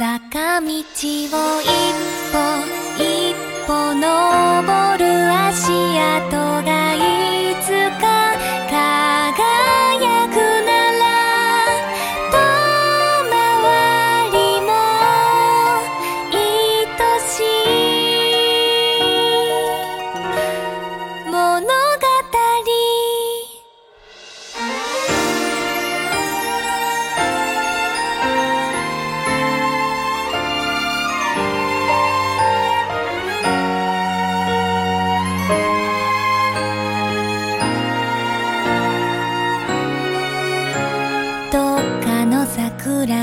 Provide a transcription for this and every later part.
坂道を一歩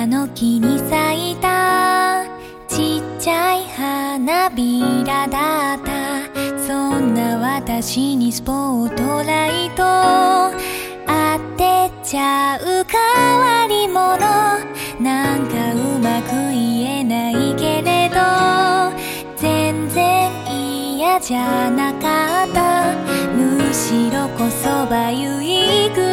の木に咲いた。ちっちゃい花びらだった。そんな私にスポットライト。当てちゃう変わり者。なんかうまく言えないけれど。全然嫌じゃなかった。むしろこそばゆいく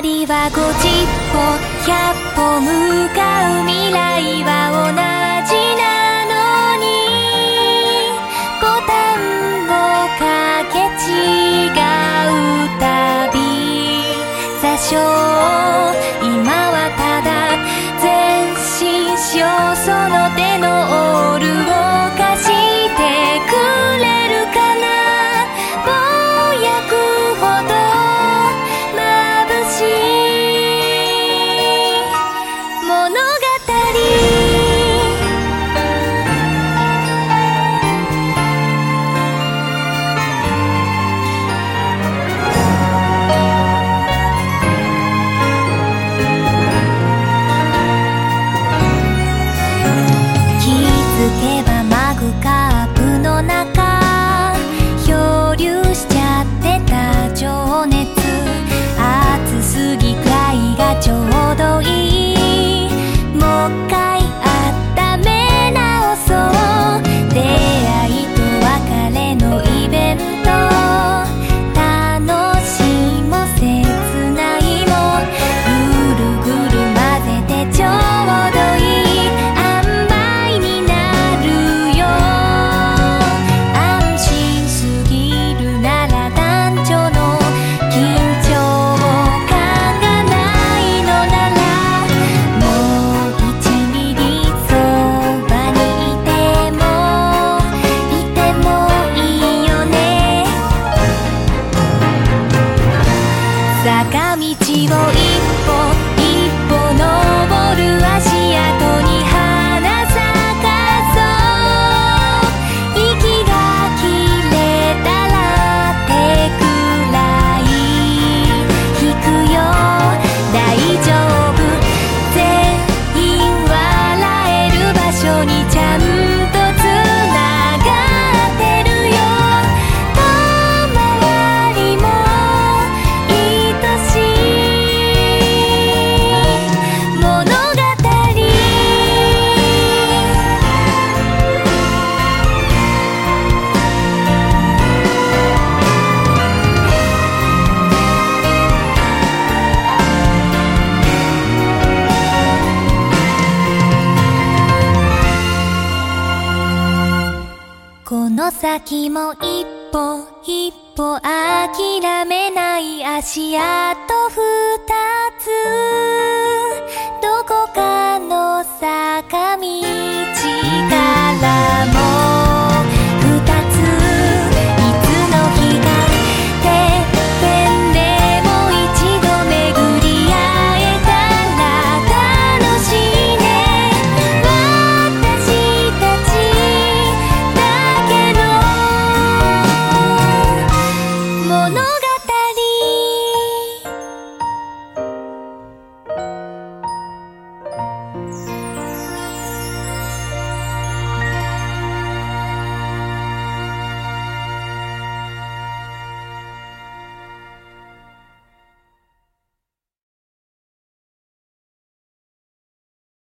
りは50歩100歩向かう未来は同じなのに。ボタンをかけ違うたび。座礁坂道を一歩の先も一歩一歩諦めない足跡二つ。